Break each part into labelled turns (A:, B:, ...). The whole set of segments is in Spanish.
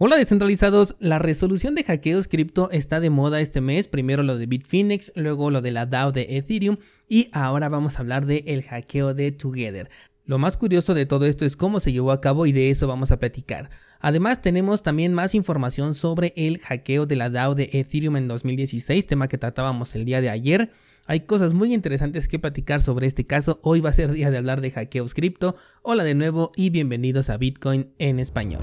A: Hola descentralizados, la resolución de hackeos cripto está de moda este mes, primero lo de Bitfinex, luego lo de la DAO de Ethereum y ahora vamos a hablar de el hackeo de Together. Lo más curioso de todo esto es cómo se llevó a cabo y de eso vamos a platicar. Además tenemos también más información sobre el hackeo de la DAO de Ethereum en 2016, tema que tratábamos el día de ayer. Hay cosas muy interesantes que platicar sobre este caso. Hoy va a ser día de hablar de hackeos cripto. Hola de nuevo y bienvenidos a Bitcoin en español.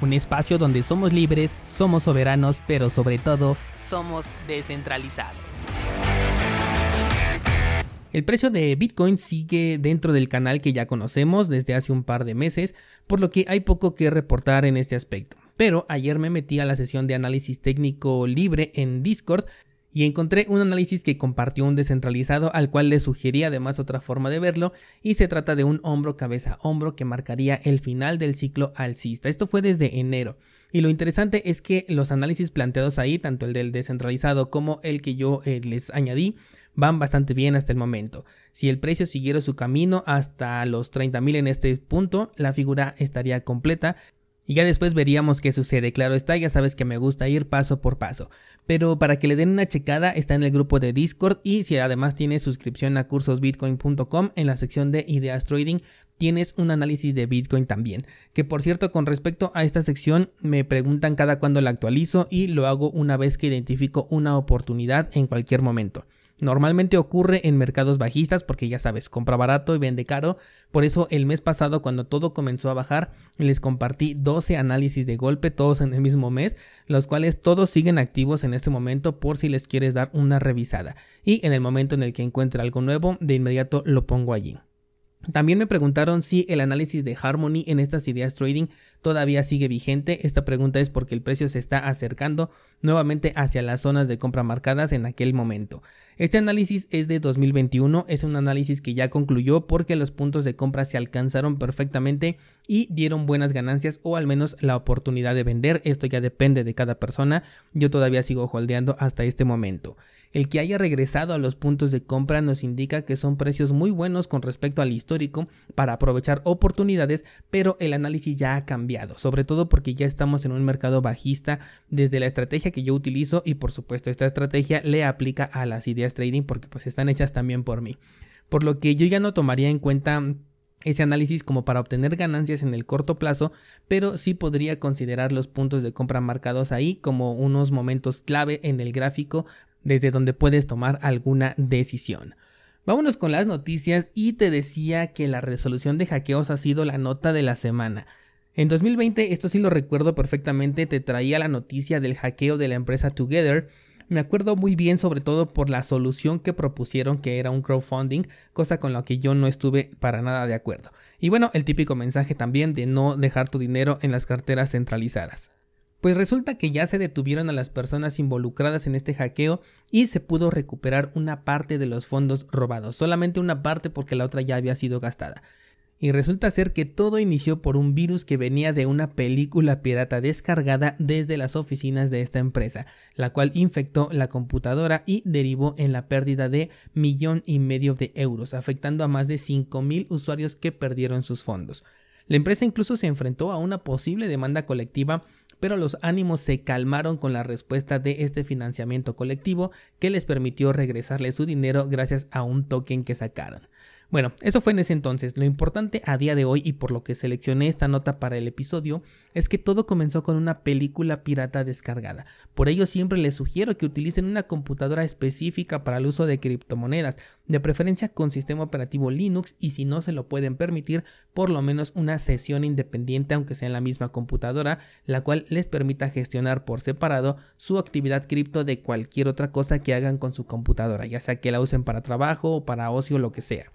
A: un espacio donde somos libres, somos soberanos, pero sobre todo somos descentralizados. El precio de Bitcoin sigue dentro del canal que ya conocemos desde hace un par de meses, por lo que hay poco que reportar en este aspecto. Pero ayer me metí a la sesión de análisis técnico libre en Discord y encontré un análisis que compartió un descentralizado al cual le sugerí además otra forma de verlo y se trata de un hombro cabeza hombro que marcaría el final del ciclo alcista. Esto fue desde enero. Y lo interesante es que los análisis planteados ahí, tanto el del descentralizado como el que yo eh, les añadí, van bastante bien hasta el momento. Si el precio siguiera su camino hasta los 30.000 en este punto, la figura estaría completa y ya después veríamos qué sucede. Claro está, ya sabes que me gusta ir paso por paso. Pero para que le den una checada está en el grupo de Discord y si además tienes suscripción a cursosbitcoin.com en la sección de ideas trading tienes un análisis de Bitcoin también. Que por cierto, con respecto a esta sección, me preguntan cada cuándo la actualizo y lo hago una vez que identifico una oportunidad en cualquier momento. Normalmente ocurre en mercados bajistas porque ya sabes, compra barato y vende caro. Por eso el mes pasado cuando todo comenzó a bajar les compartí 12 análisis de golpe, todos en el mismo mes, los cuales todos siguen activos en este momento por si les quieres dar una revisada. Y en el momento en el que encuentre algo nuevo, de inmediato lo pongo allí. También me preguntaron si el análisis de Harmony en estas ideas trading todavía sigue vigente. Esta pregunta es porque el precio se está acercando nuevamente hacia las zonas de compra marcadas en aquel momento. Este análisis es de 2021, es un análisis que ya concluyó porque los puntos de compra se alcanzaron perfectamente y dieron buenas ganancias o al menos la oportunidad de vender. Esto ya depende de cada persona. Yo todavía sigo holdeando hasta este momento. El que haya regresado a los puntos de compra nos indica que son precios muy buenos con respecto al histórico para aprovechar oportunidades, pero el análisis ya ha cambiado, sobre todo porque ya estamos en un mercado bajista desde la estrategia que yo utilizo y por supuesto esta estrategia le aplica a las ideas trading porque pues están hechas también por mí. Por lo que yo ya no tomaría en cuenta ese análisis como para obtener ganancias en el corto plazo, pero sí podría considerar los puntos de compra marcados ahí como unos momentos clave en el gráfico desde donde puedes tomar alguna decisión. Vámonos con las noticias y te decía que la resolución de hackeos ha sido la nota de la semana. En 2020, esto sí lo recuerdo perfectamente, te traía la noticia del hackeo de la empresa Together. Me acuerdo muy bien sobre todo por la solución que propusieron que era un crowdfunding, cosa con la que yo no estuve para nada de acuerdo. Y bueno, el típico mensaje también de no dejar tu dinero en las carteras centralizadas. Pues resulta que ya se detuvieron a las personas involucradas en este hackeo y se pudo recuperar una parte de los fondos robados, solamente una parte porque la otra ya había sido gastada. Y resulta ser que todo inició por un virus que venía de una película pirata descargada desde las oficinas de esta empresa, la cual infectó la computadora y derivó en la pérdida de millón y medio de euros, afectando a más de 5.000 usuarios que perdieron sus fondos. La empresa incluso se enfrentó a una posible demanda colectiva pero los ánimos se calmaron con la respuesta de este financiamiento colectivo que les permitió regresarle su dinero gracias a un token que sacaron. Bueno, eso fue en ese entonces. Lo importante a día de hoy y por lo que seleccioné esta nota para el episodio es que todo comenzó con una película pirata descargada. Por ello siempre les sugiero que utilicen una computadora específica para el uso de criptomonedas, de preferencia con sistema operativo Linux y si no se lo pueden permitir, por lo menos una sesión independiente aunque sea en la misma computadora, la cual les permita gestionar por separado su actividad cripto de cualquier otra cosa que hagan con su computadora, ya sea que la usen para trabajo o para ocio o lo que sea.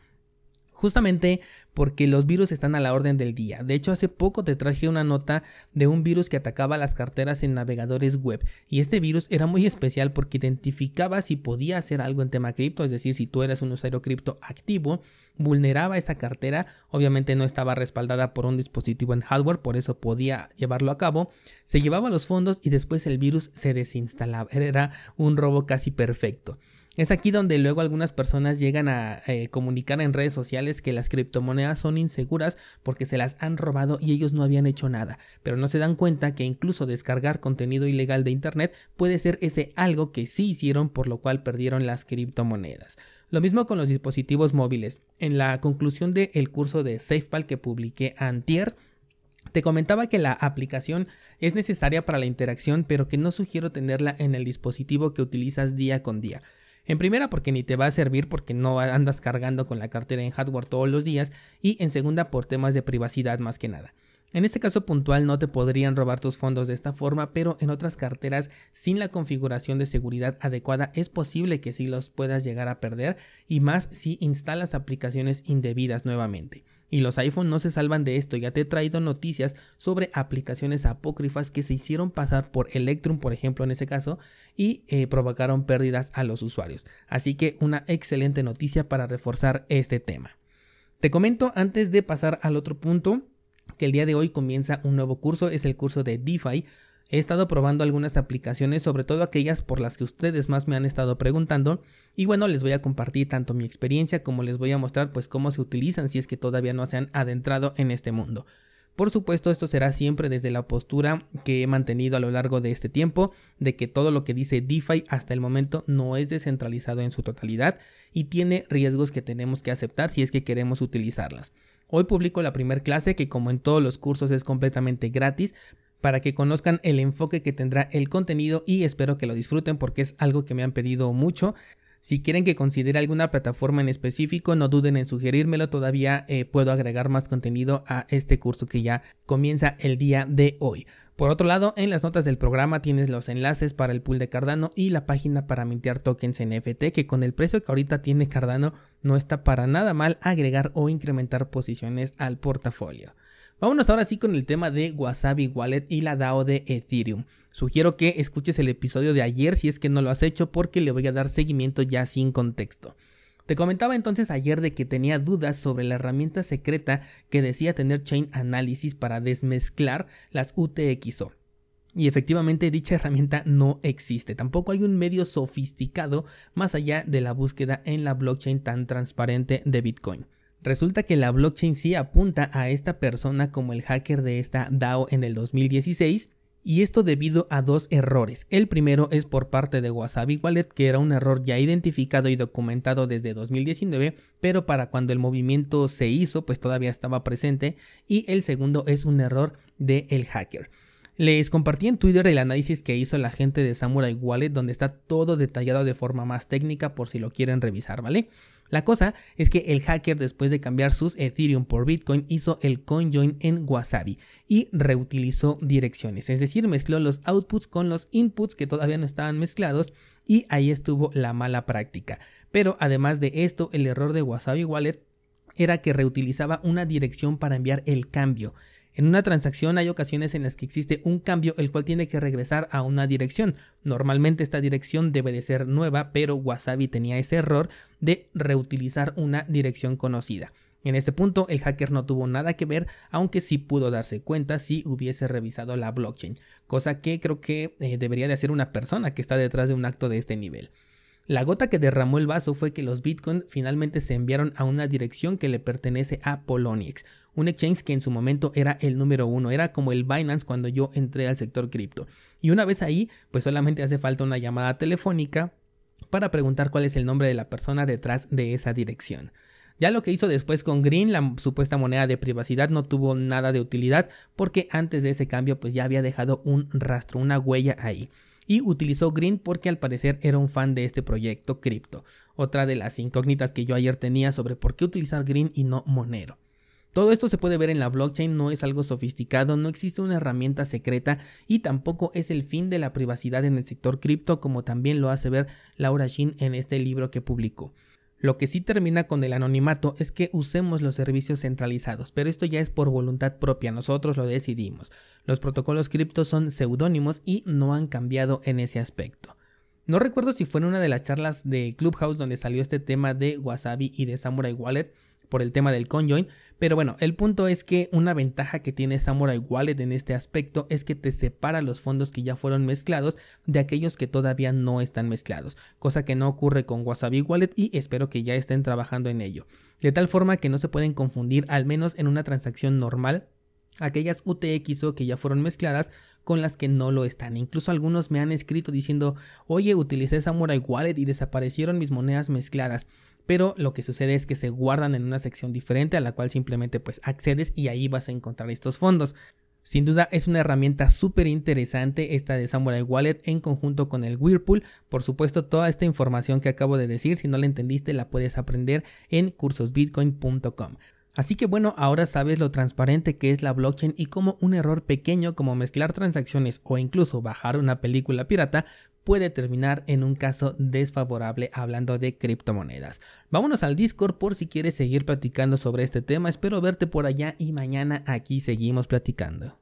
A: Justamente porque los virus están a la orden del día. De hecho, hace poco te traje una nota de un virus que atacaba las carteras en navegadores web. Y este virus era muy especial porque identificaba si podía hacer algo en tema cripto, es decir, si tú eras un usuario cripto activo, vulneraba esa cartera, obviamente no estaba respaldada por un dispositivo en hardware, por eso podía llevarlo a cabo, se llevaba los fondos y después el virus se desinstalaba. Era un robo casi perfecto. Es aquí donde luego algunas personas llegan a eh, comunicar en redes sociales que las criptomonedas son inseguras porque se las han robado y ellos no habían hecho nada, pero no se dan cuenta que incluso descargar contenido ilegal de Internet puede ser ese algo que sí hicieron por lo cual perdieron las criptomonedas. Lo mismo con los dispositivos móviles. En la conclusión del curso de SafePal que publiqué antier, te comentaba que la aplicación es necesaria para la interacción, pero que no sugiero tenerla en el dispositivo que utilizas día con día. En primera porque ni te va a servir porque no andas cargando con la cartera en hardware todos los días y en segunda por temas de privacidad más que nada. En este caso puntual no te podrían robar tus fondos de esta forma, pero en otras carteras sin la configuración de seguridad adecuada es posible que sí los puedas llegar a perder y más si instalas aplicaciones indebidas nuevamente. Y los iPhone no se salvan de esto, ya te he traído noticias sobre aplicaciones apócrifas que se hicieron pasar por Electrum, por ejemplo, en ese caso, y eh, provocaron pérdidas a los usuarios. Así que una excelente noticia para reforzar este tema. Te comento antes de pasar al otro punto que el día de hoy comienza un nuevo curso, es el curso de DeFi, He estado probando algunas aplicaciones, sobre todo aquellas por las que ustedes más me han estado preguntando. Y bueno, les voy a compartir tanto mi experiencia como les voy a mostrar pues cómo se utilizan si es que todavía no se han adentrado en este mundo. Por supuesto, esto será siempre desde la postura que he mantenido a lo largo de este tiempo, de que todo lo que dice DeFi hasta el momento no es descentralizado en su totalidad y tiene riesgos que tenemos que aceptar si es que queremos utilizarlas. Hoy publico la primera clase que como en todos los cursos es completamente gratis, para que conozcan el enfoque que tendrá el contenido y espero que lo disfruten porque es algo que me han pedido mucho. Si quieren que considere alguna plataforma en específico, no duden en sugerírmelo, todavía eh, puedo agregar más contenido a este curso que ya comienza el día de hoy. Por otro lado, en las notas del programa tienes los enlaces para el pool de Cardano y la página para mintear tokens NFT, que con el precio que ahorita tiene Cardano no está para nada mal agregar o incrementar posiciones al portafolio. Vámonos ahora sí con el tema de Wasabi Wallet y la DAO de Ethereum. Sugiero que escuches el episodio de ayer si es que no lo has hecho porque le voy a dar seguimiento ya sin contexto. Te comentaba entonces ayer de que tenía dudas sobre la herramienta secreta que decía tener Chain Analysis para desmezclar las UTXO. Y efectivamente dicha herramienta no existe. Tampoco hay un medio sofisticado más allá de la búsqueda en la blockchain tan transparente de Bitcoin. Resulta que la blockchain sí apunta a esta persona como el hacker de esta DAO en el 2016 y esto debido a dos errores. El primero es por parte de Wasabi Wallet, que era un error ya identificado y documentado desde 2019, pero para cuando el movimiento se hizo, pues todavía estaba presente. Y el segundo es un error del el hacker. Les compartí en Twitter el análisis que hizo la gente de Samurai Wallet, donde está todo detallado de forma más técnica por si lo quieren revisar, ¿vale? La cosa es que el hacker después de cambiar sus Ethereum por Bitcoin hizo el CoinJoin en Wasabi y reutilizó direcciones, es decir, mezcló los outputs con los inputs que todavía no estaban mezclados y ahí estuvo la mala práctica. Pero además de esto, el error de Wasabi Wallet era que reutilizaba una dirección para enviar el cambio. En una transacción hay ocasiones en las que existe un cambio el cual tiene que regresar a una dirección. Normalmente esta dirección debe de ser nueva, pero Wasabi tenía ese error de reutilizar una dirección conocida. En este punto el hacker no tuvo nada que ver, aunque sí pudo darse cuenta si hubiese revisado la blockchain, cosa que creo que eh, debería de hacer una persona que está detrás de un acto de este nivel. La gota que derramó el vaso fue que los Bitcoin finalmente se enviaron a una dirección que le pertenece a Poloniex, un exchange que en su momento era el número uno, era como el Binance cuando yo entré al sector cripto. Y una vez ahí, pues solamente hace falta una llamada telefónica para preguntar cuál es el nombre de la persona detrás de esa dirección. Ya lo que hizo después con Green, la supuesta moneda de privacidad, no tuvo nada de utilidad porque antes de ese cambio pues ya había dejado un rastro, una huella ahí. Y utilizó Green porque al parecer era un fan de este proyecto cripto. Otra de las incógnitas que yo ayer tenía sobre por qué utilizar Green y no Monero. Todo esto se puede ver en la blockchain, no es algo sofisticado, no existe una herramienta secreta y tampoco es el fin de la privacidad en el sector cripto como también lo hace ver Laura Shin en este libro que publicó. Lo que sí termina con el anonimato es que usemos los servicios centralizados, pero esto ya es por voluntad propia, nosotros lo decidimos. Los protocolos cripto son seudónimos y no han cambiado en ese aspecto. No recuerdo si fue en una de las charlas de Clubhouse donde salió este tema de Wasabi y de Samurai Wallet por el tema del conjoin, pero bueno, el punto es que una ventaja que tiene Samurai Wallet en este aspecto es que te separa los fondos que ya fueron mezclados de aquellos que todavía no están mezclados, cosa que no ocurre con Wasabi Wallet y espero que ya estén trabajando en ello. De tal forma que no se pueden confundir, al menos en una transacción normal, aquellas UTXO que ya fueron mezcladas con las que no lo están. Incluso algunos me han escrito diciendo, oye, utilicé Samurai Wallet y desaparecieron mis monedas mezcladas. Pero lo que sucede es que se guardan en una sección diferente a la cual simplemente pues accedes y ahí vas a encontrar estos fondos. Sin duda es una herramienta súper interesante esta de Samurai Wallet en conjunto con el Whirlpool. Por supuesto, toda esta información que acabo de decir, si no la entendiste, la puedes aprender en cursosbitcoin.com. Así que bueno, ahora sabes lo transparente que es la blockchain y cómo un error pequeño como mezclar transacciones o incluso bajar una película pirata puede terminar en un caso desfavorable hablando de criptomonedas. Vámonos al Discord por si quieres seguir platicando sobre este tema. Espero verte por allá y mañana aquí seguimos platicando.